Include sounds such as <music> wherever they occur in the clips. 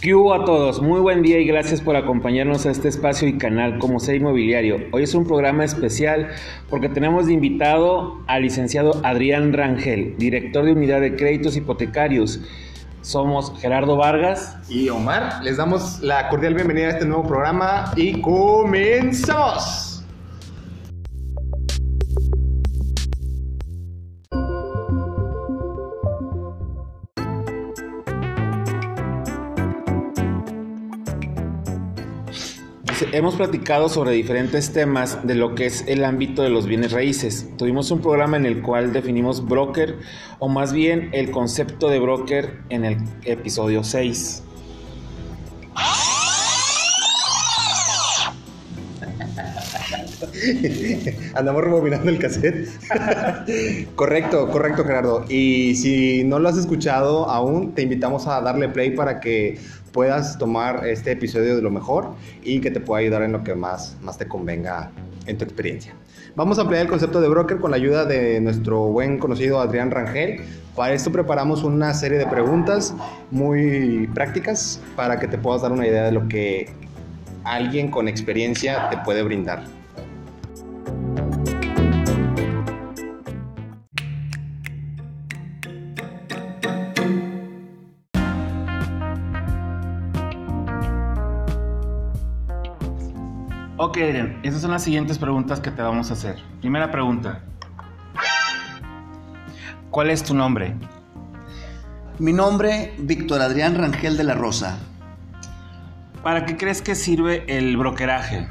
¿Qué hubo a todos? Muy buen día y gracias por acompañarnos a este espacio y canal como Ser Inmobiliario. Hoy es un programa especial porque tenemos de invitado al licenciado Adrián Rangel, director de Unidad de Créditos Hipotecarios. Somos Gerardo Vargas y Omar. Les damos la cordial bienvenida a este nuevo programa y comenzamos. Hemos platicado sobre diferentes temas de lo que es el ámbito de los bienes raíces. Tuvimos un programa en el cual definimos broker, o más bien el concepto de broker en el episodio 6. <laughs> Andamos rebobinando el cassette. <laughs> correcto, correcto, Gerardo. Y si no lo has escuchado aún, te invitamos a darle play para que puedas tomar este episodio de lo mejor y que te pueda ayudar en lo que más, más te convenga en tu experiencia. Vamos a ampliar el concepto de broker con la ayuda de nuestro buen conocido Adrián Rangel. Para esto preparamos una serie de preguntas muy prácticas para que te puedas dar una idea de lo que alguien con experiencia te puede brindar. Ok, Adrián, esas son las siguientes preguntas que te vamos a hacer. Primera pregunta. ¿Cuál es tu nombre? Mi nombre, Víctor Adrián Rangel de la Rosa. ¿Para qué crees que sirve el brokeraje?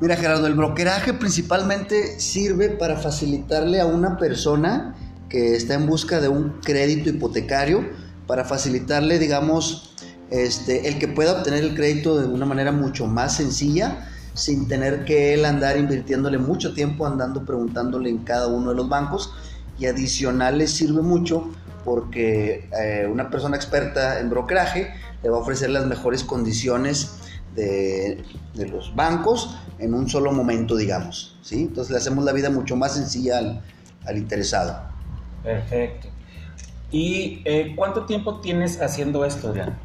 Mira Gerardo, el brokeraje principalmente sirve para facilitarle a una persona que está en busca de un crédito hipotecario, para facilitarle, digamos, este, el que pueda obtener el crédito de una manera mucho más sencilla, sin tener que él andar invirtiéndole mucho tiempo andando preguntándole en cada uno de los bancos. Y adicional le sirve mucho porque eh, una persona experta en brokeraje le va a ofrecer las mejores condiciones de, los bancos en un solo momento, digamos. ¿sí? Entonces le hacemos la vida mucho más sencilla al, interesado. Perfecto. ¿Y eh, cuánto tiempo tienes haciendo esto ya?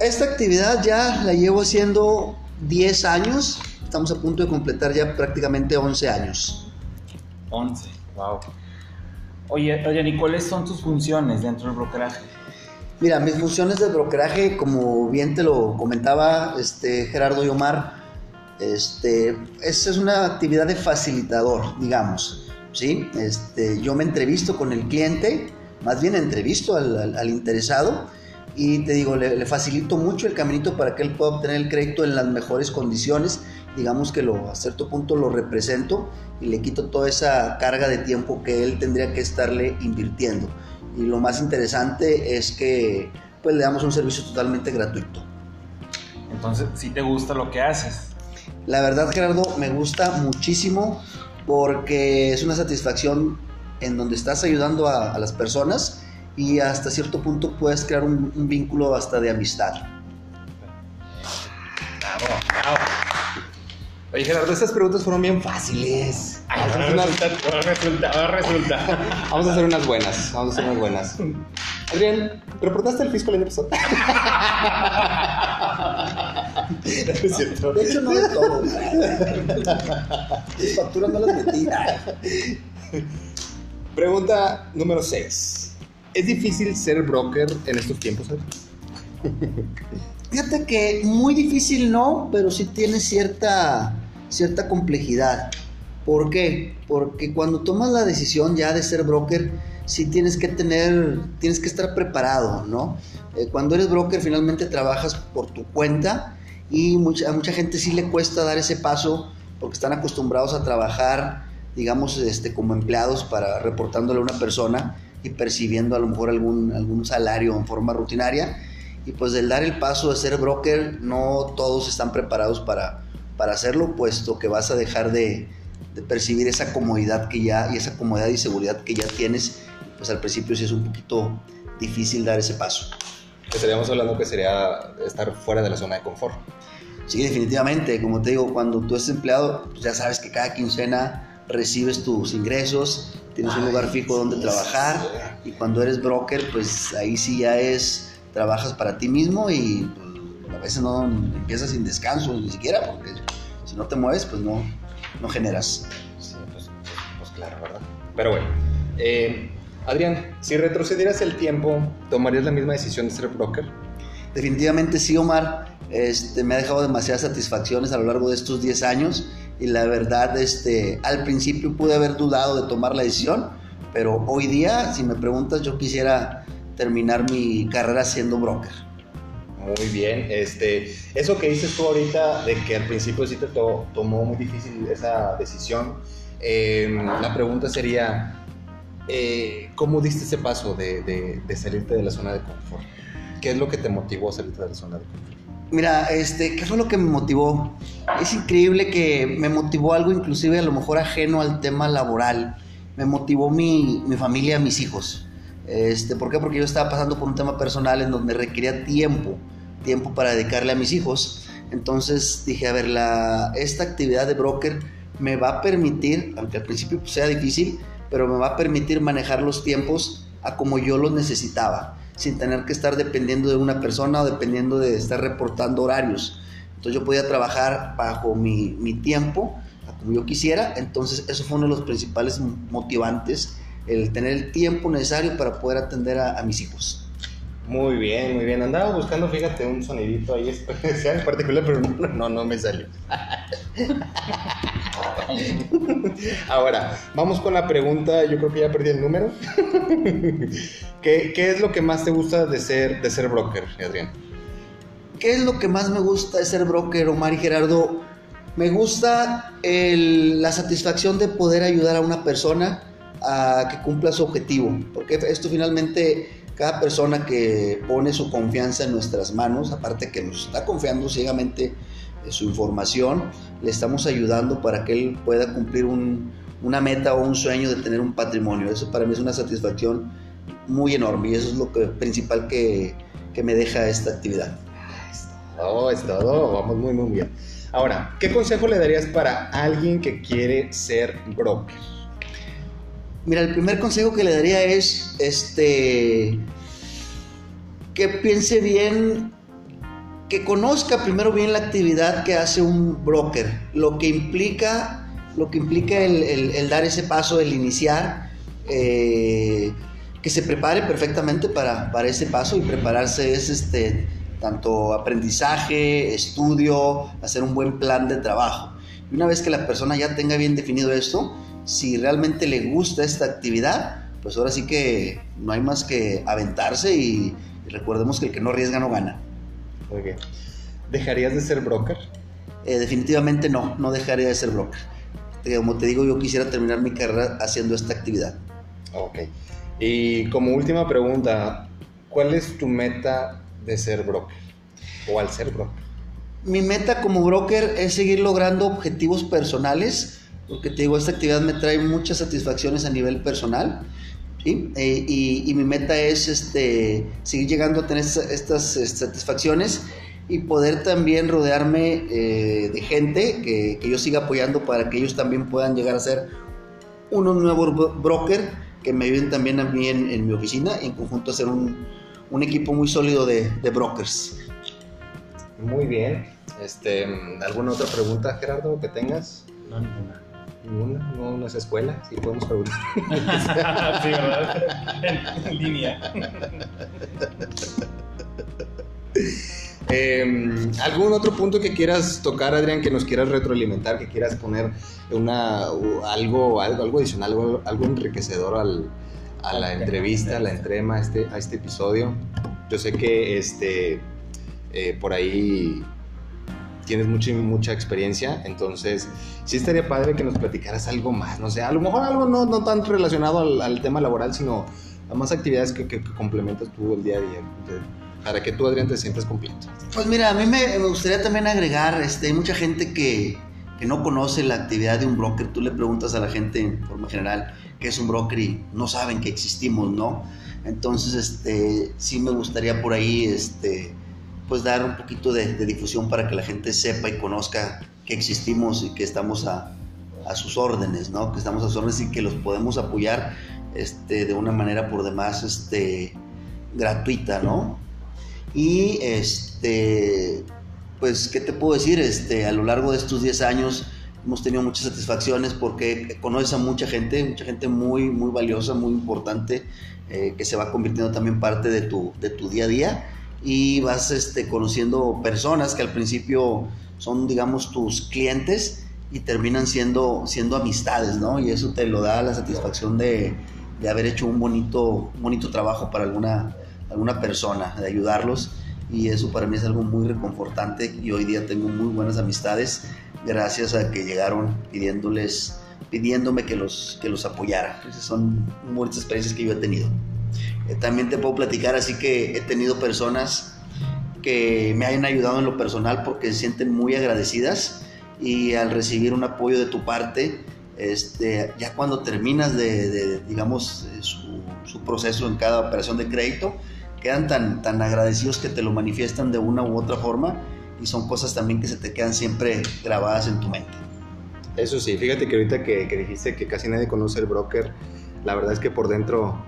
Esta actividad ya la llevo haciendo 10 años, estamos a punto de completar ya prácticamente 11 años. 11, wow. Oye, oye, ¿y cuáles son tus funciones dentro del brokeraje? Mira, mis funciones de brokeraje, como bien te lo comentaba este, Gerardo y Omar, este, es una actividad de facilitador, digamos. ¿sí? Este, yo me entrevisto con el cliente, más bien entrevisto al, al interesado y te digo, le, facilito mucho el caminito para que él pueda obtener el crédito en las mejores condiciones. Digamos que lo, a cierto punto lo represento y le quito toda esa carga de tiempo que él tendría que estarle invirtiendo. Y lo más interesante es que pues le damos un servicio totalmente gratuito. Entonces, ¿sí te gusta lo que haces? La verdad, Gerardo, me gusta muchísimo porque es una satisfacción en donde estás ayudando a, a las personas y hasta cierto punto puedes crear un, vínculo hasta de amistad. Bravo, bravo. Oye Gerardo, estas preguntas fueron bien fáciles. resulta, resulta. Vamos a hacer unas buenas, vamos a hacer unas buenas. Adrián, ¿reportaste el fisco el año pasado? <laughs> es cierto. De hecho, no de todo. Mis facturas no las metí. Pregunta número 6. ¿Es difícil ser broker en estos tiempos? Fíjate que muy difícil no, pero sí tiene cierta, cierta complejidad. ¿Por qué? Porque cuando tomas la decisión ya de ser broker, sí tienes que tener, tienes que estar preparado, ¿no? Eh, cuando eres broker finalmente trabajas por tu cuenta y a mucha gente sí le cuesta dar ese paso porque están acostumbrados a trabajar, digamos, este, como empleados para reportándole a una persona y percibiendo a lo mejor algún, algún salario en forma rutinaria. Y pues del dar el paso de ser broker, no todos están preparados para, para hacerlo, puesto que vas a dejar de, de percibir esa comodidad que ya, y esa comodidad y seguridad que ya tienes, pues al principio sí es un poquito difícil dar ese paso. Estaríamos hablando que sería estar fuera de la zona de confort. Sí, definitivamente. Como te digo, cuando tú eres empleado, pues ya sabes que cada quincena recibes tus ingresos, tienes un lugar fijo donde trabajar y cuando eres broker, pues ahí sí ya es trabajas para ti mismo y pues, a veces no empiezas sin descanso ni siquiera, porque si no te mueves, pues no, no generas. Sí, pues, pues claro, ¿verdad? Pero bueno, eh, Adrián, si retrocedieras el tiempo, ¿tomarías la misma decisión de ser broker? Definitivamente sí, Omar. Este, me ha dejado demasiadas satisfacciones a lo largo de estos 10 años y la verdad, este, al principio pude haber dudado de tomar la decisión, pero hoy día, si me preguntas, yo quisiera terminar mi carrera siendo broker. Muy bien, este, eso que dices tú ahorita de que al principio sí te tomó muy difícil esa decisión, em, la pregunta sería, eh, ¿cómo diste ese paso de, de, salirte de la zona de confort? ¿Qué es lo que te motivó a salirte de la zona de confort? Mira, este, ¿qué fue lo que me motivó? Es increíble que me motivó algo inclusive a lo mejor ajeno al tema laboral. Me motivó mi, mi familia, mis hijos. Este, ¿Por qué? Porque yo estaba pasando por un tema personal en donde requería tiempo, tiempo para dedicarle a mis hijos. Entonces dije, a ver, la, esta actividad de broker me va a permitir, aunque al principio pues, sea difícil, pero me va a permitir manejar los tiempos a como yo los necesitaba sin tener que estar dependiendo de una persona o dependiendo de estar reportando horarios. Entonces yo podía trabajar bajo mi, mi tiempo, como yo quisiera. Entonces eso fue uno de los principales motivantes, el tener el tiempo necesario para poder atender a, mis hijos. Muy bien, muy bien. Andaba buscando, fíjate, un sonidito ahí <laughs> especial particular, pero no, no me salió. <laughs> <laughs> Ahora, vamos con la pregunta, yo creo que ya perdí el número. <laughs> ¿Qué, es lo que más te gusta de ser, de ser broker, Adrián? ¿Qué es lo que más me gusta de ser broker, Omar y Gerardo? Me gusta la satisfacción de poder ayudar a una persona a que cumpla su objetivo, porque esto finalmente cada persona que pone su confianza en nuestras manos, aparte que nos está confiando ciegamente su información, le estamos ayudando para que él pueda cumplir una meta o un sueño de tener un patrimonio. Eso para mí es una satisfacción muy enorme y eso es lo que, principal que, me deja esta actividad. Oh, es todo, vamos muy muy bien. Ahora, ¿qué consejo le darías para alguien que quiere ser broker? Mira, el primer consejo que le daría es este que piense bien que conozca primero bien la actividad que hace un broker, lo que implica, lo que implica el, dar ese paso, el iniciar, eh, que se prepare perfectamente para, para, ese paso y prepararse es este, tanto aprendizaje, estudio, hacer un buen plan de trabajo. Y una vez que la persona ya tenga bien definido esto, si realmente le gusta esta actividad, pues ahora sí que no hay más que aventarse y recordemos que el que no arriesga no gana. Muy bien. ¿Dejarías de ser broker? Eh, definitivamente no, no dejaría de ser broker. Como te digo, yo quisiera terminar mi carrera haciendo esta actividad. Ok. Y como última pregunta, ¿cuál es tu meta de ser broker? O al ser broker. Mi meta como broker es seguir logrando objetivos personales, porque te digo, esta actividad me trae muchas satisfacciones a nivel personal. ¿Sí? Eh, y, mi meta es este, seguir llegando a tener estas, satisfacciones y poder también rodearme eh, de gente que, que, yo siga apoyando para que ellos también puedan llegar a ser unos nuevos broker que me ayuden también a mí en, mi oficina y en conjunto a ser un, un equipo muy sólido de, de, brokers. Muy bien. Este, ¿Alguna otra pregunta, Gerardo, que tengas? No, ninguna. Ninguna, no, no es escuela, sí podemos preguntar. <laughs> sí, ¿verdad? En, línea. Em, ¿Algún otro punto que quieras tocar, Adrián, que nos quieras retroalimentar, que quieras poner una, algo, algo, algo adicional, algo, enriquecedor al, a la entrevista, a la entrema, a este, a este episodio? Yo sé que este, eh, por ahí tienes mucha, mucha experiencia, entonces sí estaría padre que nos platicaras algo más, no sé, a lo mejor algo no, no tan relacionado al, tema laboral, sino a más actividades que, que, complementas tú el día a día, para que tú, Adrián, te sientas completo. Pues mira, a mí me, me gustaría también agregar, este, hay mucha gente que, que no conoce la actividad de un broker, tú le preguntas a la gente en forma general qué es un broker y no saben que existimos, ¿no? Entonces, este, sí me gustaría por ahí, este, pues dar un poquito de, difusión para que la gente sepa y conozca que existimos y que estamos a, sus órdenes, ¿no? Que estamos a sus órdenes y que los podemos apoyar este, de una manera por demás este, gratuita, ¿no? Y este, pues, ¿qué te puedo decir? Este, a lo largo de estos 10 años hemos tenido muchas satisfacciones porque conoces a mucha gente, mucha gente muy, muy valiosa, muy importante, eh, que se va convirtiendo también parte de tu, de tu día a día y vas este, conociendo personas que al principio son, digamos, tus clientes y terminan siendo, siendo amistades, ¿no? Y eso te lo da la satisfacción de, de haber hecho un bonito, bonito trabajo para alguna, alguna persona, de ayudarlos. Y eso para mí es algo muy reconfortante y hoy día tengo muy buenas amistades gracias a que llegaron pidiéndoles, pidiéndome que los, que los apoyara. Esas son muchas experiencias que yo he tenido. Eh, también te puedo platicar, así que he tenido personas que me hayan ayudado en lo personal porque se sienten muy agradecidas y al recibir un apoyo de tu parte, este, ya cuando terminas de, digamos, eh, su, su, proceso en cada operación de crédito, quedan tan, tan agradecidos que te lo manifiestan de una u otra forma y son cosas también que se te quedan siempre grabadas en tu mente. Eso sí, fíjate que ahorita que, que dijiste que casi nadie conoce el broker, la verdad es que por dentro...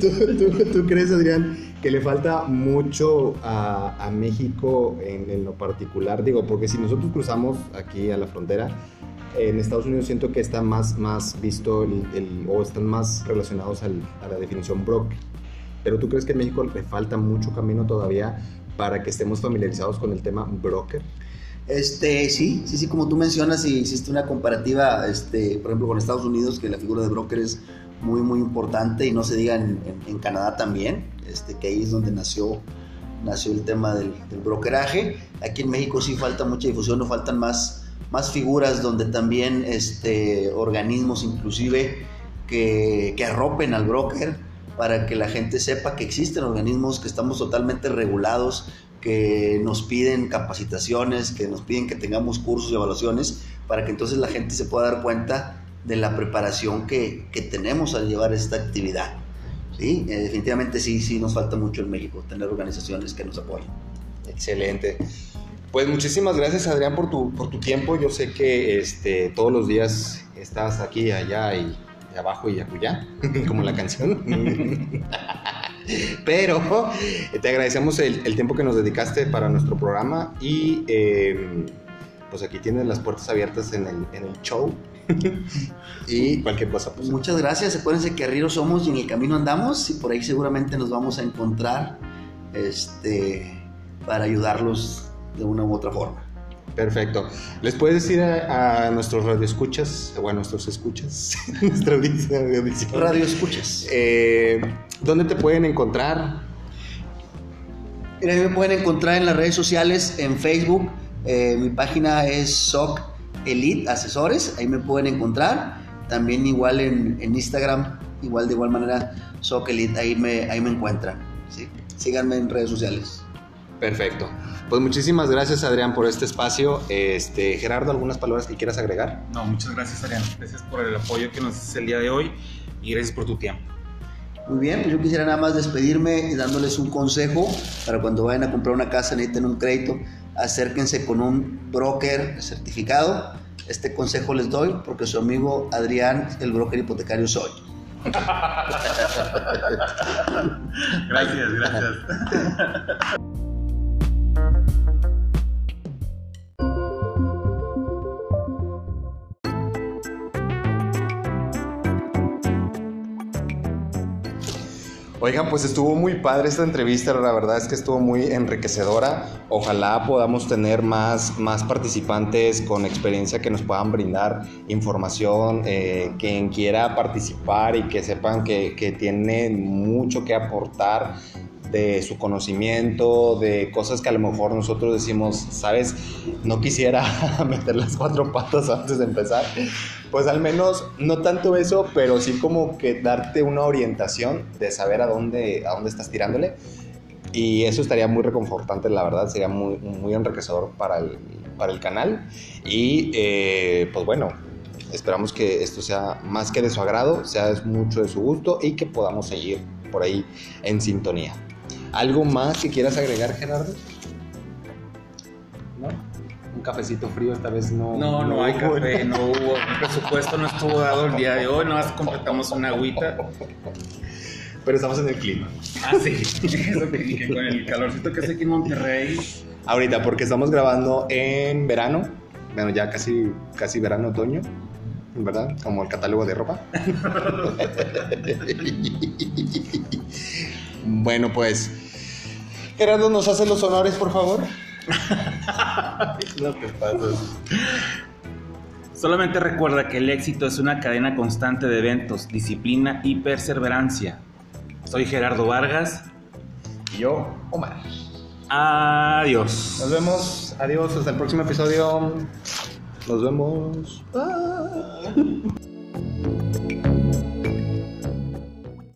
¿Tú, tú, tú crees, Adrián, que le falta mucho a, a México en, en, lo particular? Digo, porque si nosotros cruzamos aquí a la frontera, en Estados Unidos siento que está más, más visto el, el, o están más relacionados al, a la definición broker. Pero tú crees que en México le falta mucho camino todavía para que estemos familiarizados con el tema broker? Este, sí, sí, sí, como tú mencionas, y hiciste una comparativa, este, por ejemplo, con Estados Unidos, que la figura de broker es muy, muy importante, y no se diga en, Canadá también, este, que ahí es donde nació, nació el tema del, del, brokeraje. Aquí en México sí falta mucha difusión, no faltan más, más figuras donde también este, organismos inclusive que, que arropen al broker para que la gente sepa que existen organismos que estamos totalmente regulados, que nos piden capacitaciones, que nos piden que tengamos cursos y evaluaciones, para que entonces la gente se pueda dar cuenta de la preparación que, que tenemos al llevar esta actividad. ¿Sí? Eh, definitivamente sí, sí nos falta mucho en México tener organizaciones que nos apoyen. Excelente. Pues muchísimas gracias Adrián por tu, por tu tiempo. Yo sé que este, todos los días estás aquí, allá y, y abajo y acullá, <laughs> como la canción. <laughs> <laughs> Pero te agradecemos el, el, tiempo que nos dedicaste para nuestro programa y eh, pues aquí tienes las puertas abiertas en el, en el show. <laughs> y cualquier cosa. Pues, Muchas gracias. Acuérdense que arriba somos y en el camino andamos y por ahí seguramente nos vamos a encontrar este, para ayudarlos de una u otra forma. Perfecto. ¿Les puedes decir a, a nuestros radioescuchas, o a nuestros escuchas, <laughs> nuestra audiencia, radioescuchas, eh, ¿dónde te pueden encontrar? Mira, me pueden encontrar en las redes sociales, en Facebook, eh, mi página es SOC Elite Asesores, ahí me pueden encontrar. También igual en, en Instagram, igual de igual manera, SOC Elite, ahí me, ahí me encuentran. ¿sí? Síganme en redes sociales. Perfecto. Pues muchísimas gracias Adrián por este espacio. Este, Gerardo, ¿algunas palabras que quieras agregar? No, muchas gracias Adrián. Gracias por el apoyo que nos haces el día de hoy y gracias por tu tiempo. Muy bien, pues yo quisiera nada más despedirme y dándoles un consejo para cuando vayan a comprar una casa, necesiten un crédito, acérquense con un broker certificado. Este consejo les doy porque su amigo Adrián, el broker hipotecario, soy. <laughs> gracias, gracias. <laughs> Oigan, pues estuvo muy padre esta entrevista, la verdad es que estuvo muy enriquecedora. Ojalá podamos tener más, más participantes con experiencia que nos puedan brindar información, eh, quien quiera participar y que sepan que, que tienen mucho que aportar de su conocimiento, de cosas que a lo mejor nosotros decimos, sabes, no quisiera <laughs> meter las cuatro patas antes de empezar. Pues al menos, no tanto eso, pero sí como que darte una orientación de saber a dónde, a dónde estás tirándole. Y eso estaría muy reconfortante, la verdad, sería muy, muy enriquecedor para el, para el canal. Y eh, pues bueno, esperamos que esto sea más que de su agrado, sea mucho de su gusto y que podamos seguir por ahí en sintonía. ¿Algo más que quieras agregar, Gerardo? No. un cafecito frío, esta vez no. No, no hay hubo. café, no hubo. <laughs> El presupuesto no estuvo dado el día de hoy, nada más completamos una agüita. Pero estamos en el clima. Ah, sí. <laughs> Eso que dije, con el calorcito que hace aquí en Monterrey. Ahorita, porque estamos grabando en verano. Bueno, ya casi, casi verano, otoño. ¿Verdad? Como el catálogo de ropa. <laughs> bueno, pues. Gerardo, ¿nos hace los honores, por favor? No te pases. Solamente recuerda que el éxito es una cadena constante de eventos, disciplina y perseverancia. Soy Gerardo Vargas. Y yo, Omar. Adiós. Nos vemos. Adiós. Hasta el próximo episodio. Nos vemos. Bye.